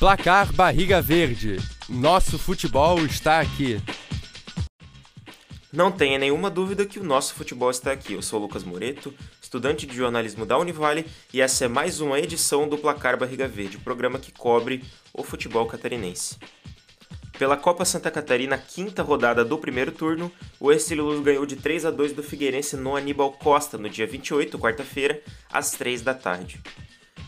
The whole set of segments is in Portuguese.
Placar Barriga Verde. Nosso futebol está aqui. Não tenha nenhuma dúvida que o nosso futebol está aqui. Eu sou Lucas Moreto, estudante de jornalismo da Univale, e essa é mais uma edição do Placar Barriga Verde, programa que cobre o futebol catarinense. Pela Copa Santa Catarina, quinta rodada do primeiro turno, o Luz ganhou de 3 a 2 do Figueirense no Aníbal Costa, no dia 28, quarta-feira, às 3 da tarde.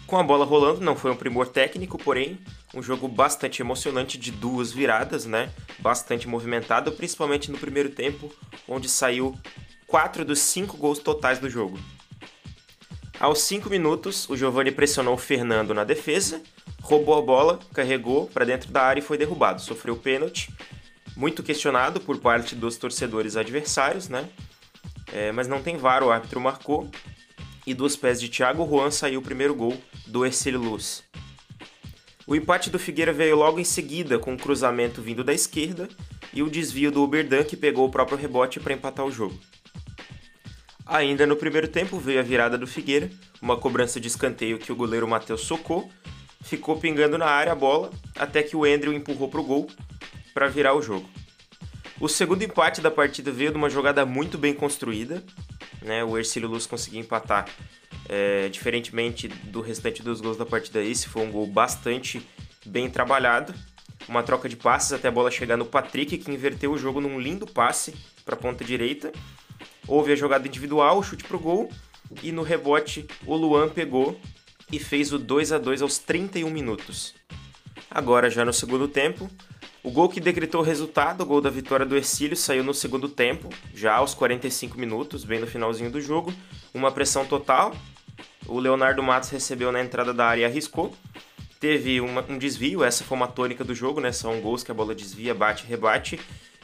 Com a bola rolando, não foi um primor técnico, porém, um jogo bastante emocionante de duas viradas, né? Bastante movimentado, principalmente no primeiro tempo, onde saiu quatro dos cinco gols totais do jogo. Aos 5 minutos, o Giovani pressionou o Fernando na defesa, roubou a bola, carregou para dentro da área e foi derrubado. Sofreu pênalti, muito questionado por parte dos torcedores adversários, né? É, mas não tem VAR, o árbitro marcou. E dos pés de Thiago Juan saiu o primeiro gol do Ercílio Luz. O empate do Figueira veio logo em seguida, com um cruzamento vindo da esquerda e o desvio do Uberdan que pegou o próprio rebote para empatar o jogo. Ainda no primeiro tempo veio a virada do Figueira, uma cobrança de escanteio que o goleiro Matheus socou, ficou pingando na área a bola até que o Andrew empurrou para o gol para virar o jogo. O segundo empate da partida veio de uma jogada muito bem construída, né? O Ercílio Luz conseguiu empatar é, diferentemente do restante dos gols da partida. Esse foi um gol bastante bem trabalhado, uma troca de passes até a bola chegar no Patrick que inverteu o jogo num lindo passe para a ponta direita. Houve a jogada individual, o chute pro gol e no rebote o Luan pegou e fez o 2 a 2 aos 31 minutos. Agora, já no segundo tempo, o gol que decretou o resultado, o gol da vitória do Ercílio, saiu no segundo tempo, já aos 45 minutos, bem no finalzinho do jogo. Uma pressão total. O Leonardo Matos recebeu na entrada da área e arriscou. Teve uma, um desvio, essa foi uma tônica do jogo, né? São gols que a bola desvia, bate, rebate.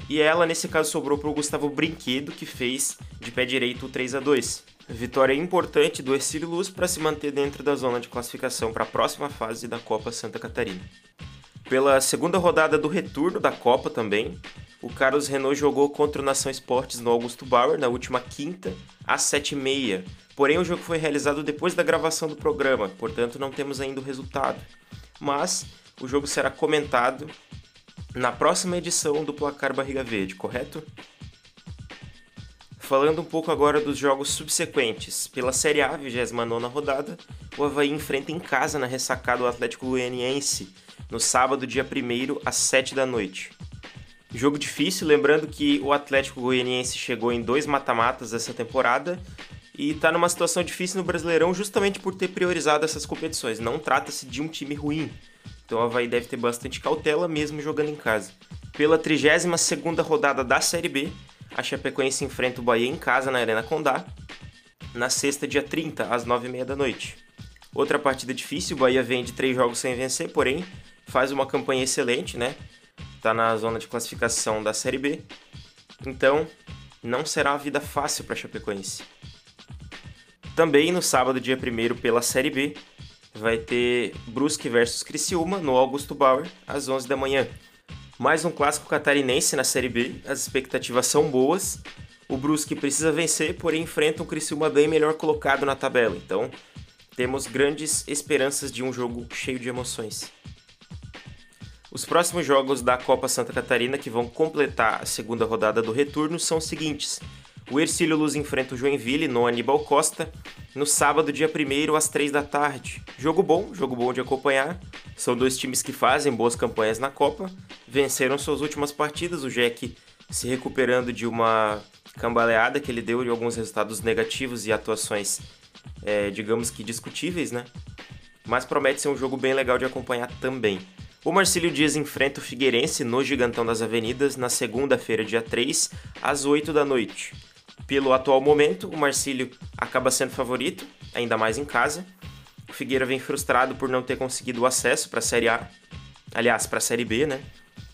E ela, nesse caso, sobrou para o Gustavo Brinquedo, que fez de pé direito o 3 a 2 Vitória importante do Ercílio Luz para se manter dentro da zona de classificação para a próxima fase da Copa Santa Catarina. Pela segunda rodada do retorno da Copa também, o Carlos Renault jogou contra o Nação Esportes no Augusto Bauer na última quinta, às 7h30. Porém, o jogo foi realizado depois da gravação do programa, portanto não temos ainda o resultado. Mas o jogo será comentado na próxima edição do Placar Barriga Verde, correto? Falando um pouco agora dos jogos subsequentes. Pela Série A, 29 rodada, o Havaí enfrenta em casa na ressacada o Atlético Goianiense no sábado, dia 1 às 7 da noite. Jogo difícil, lembrando que o Atlético Goianiense chegou em dois mata-matas essa temporada e está numa situação difícil no Brasileirão justamente por ter priorizado essas competições. Não trata-se de um time ruim, então o Havaí deve ter bastante cautela mesmo jogando em casa. Pela 32ª rodada da Série B, a Chapecoense enfrenta o Bahia em casa na Arena Condá, na sexta, dia 30, às 9h30 da noite. Outra partida difícil, o Bahia vem de três jogos sem vencer, porém faz uma campanha excelente, né? Tá na zona de classificação da Série B. Então, não será uma vida fácil para a Chapecoense. Também no sábado, dia 1 pela Série B, vai ter Brusque versus Criciúma no Augusto Bauer, às 11 da manhã. Mais um clássico catarinense na Série B, as expectativas são boas. O Brusque precisa vencer, porém enfrenta um Criciúma bem melhor colocado na tabela. Então, temos grandes esperanças de um jogo cheio de emoções. Os próximos jogos da Copa Santa Catarina que vão completar a segunda rodada do retorno são os seguintes. O Ercílio Luz enfrenta o Joinville no Aníbal Costa no sábado, dia 1 às 3 da tarde. Jogo bom, jogo bom de acompanhar. São dois times que fazem boas campanhas na Copa, venceram suas últimas partidas. O Jack se recuperando de uma cambaleada que ele deu de alguns resultados negativos e atuações, é, digamos que discutíveis, né? Mas promete ser um jogo bem legal de acompanhar também. O Marcílio Dias enfrenta o Figueirense no Gigantão das Avenidas na segunda-feira, dia 3, às 8 da noite. Pelo atual momento, o Marcílio acaba sendo favorito, ainda mais em casa. O Figueira vem frustrado por não ter conseguido o acesso para a Série A, aliás, para a Série B, né?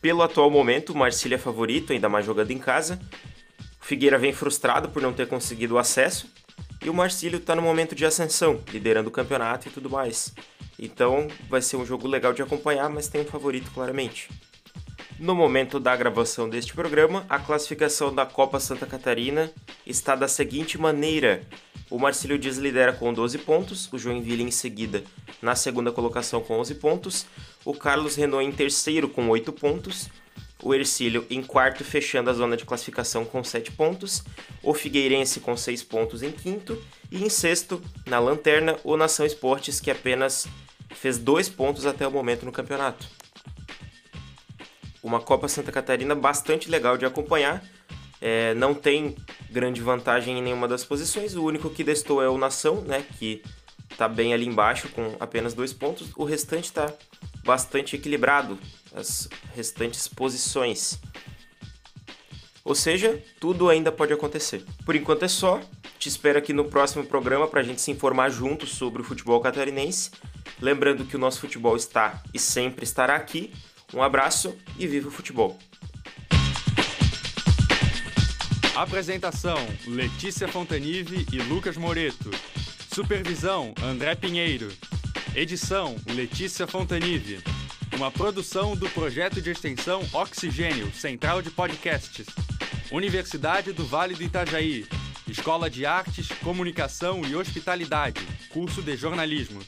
Pelo atual momento, o Marcílio é favorito, ainda mais jogando em casa. O Figueira vem frustrado por não ter conseguido o acesso. E o Marcílio está no momento de ascensão, liderando o campeonato e tudo mais. Então vai ser um jogo legal de acompanhar, mas tem um favorito claramente. No momento da gravação deste programa, a classificação da Copa Santa Catarina está da seguinte maneira: O Marcílio Dias lidera com 12 pontos, o Joinville em seguida na segunda colocação com 11 pontos, o Carlos Renault em terceiro com 8 pontos, o Ercílio em quarto, fechando a zona de classificação com 7 pontos, o Figueirense com 6 pontos em quinto, e em sexto, na lanterna, o Nação Esportes, que apenas fez 2 pontos até o momento no campeonato. Uma Copa Santa Catarina bastante legal de acompanhar, é, não tem grande vantagem em nenhuma das posições, o único que destou é o Nação, né, que está bem ali embaixo com apenas dois pontos, o restante está bastante equilibrado, as restantes posições. Ou seja, tudo ainda pode acontecer. Por enquanto é só. Te espero aqui no próximo programa para a gente se informar juntos sobre o futebol catarinense. Lembrando que o nosso futebol está e sempre estará aqui. Um abraço e viva o futebol! Apresentação: Letícia Fontanive e Lucas Moreto. Supervisão: André Pinheiro. Edição: Letícia Fontanive. Uma produção do projeto de extensão Oxigênio, Central de Podcasts. Universidade do Vale do Itajaí. Escola de Artes, Comunicação e Hospitalidade. Curso de Jornalismo.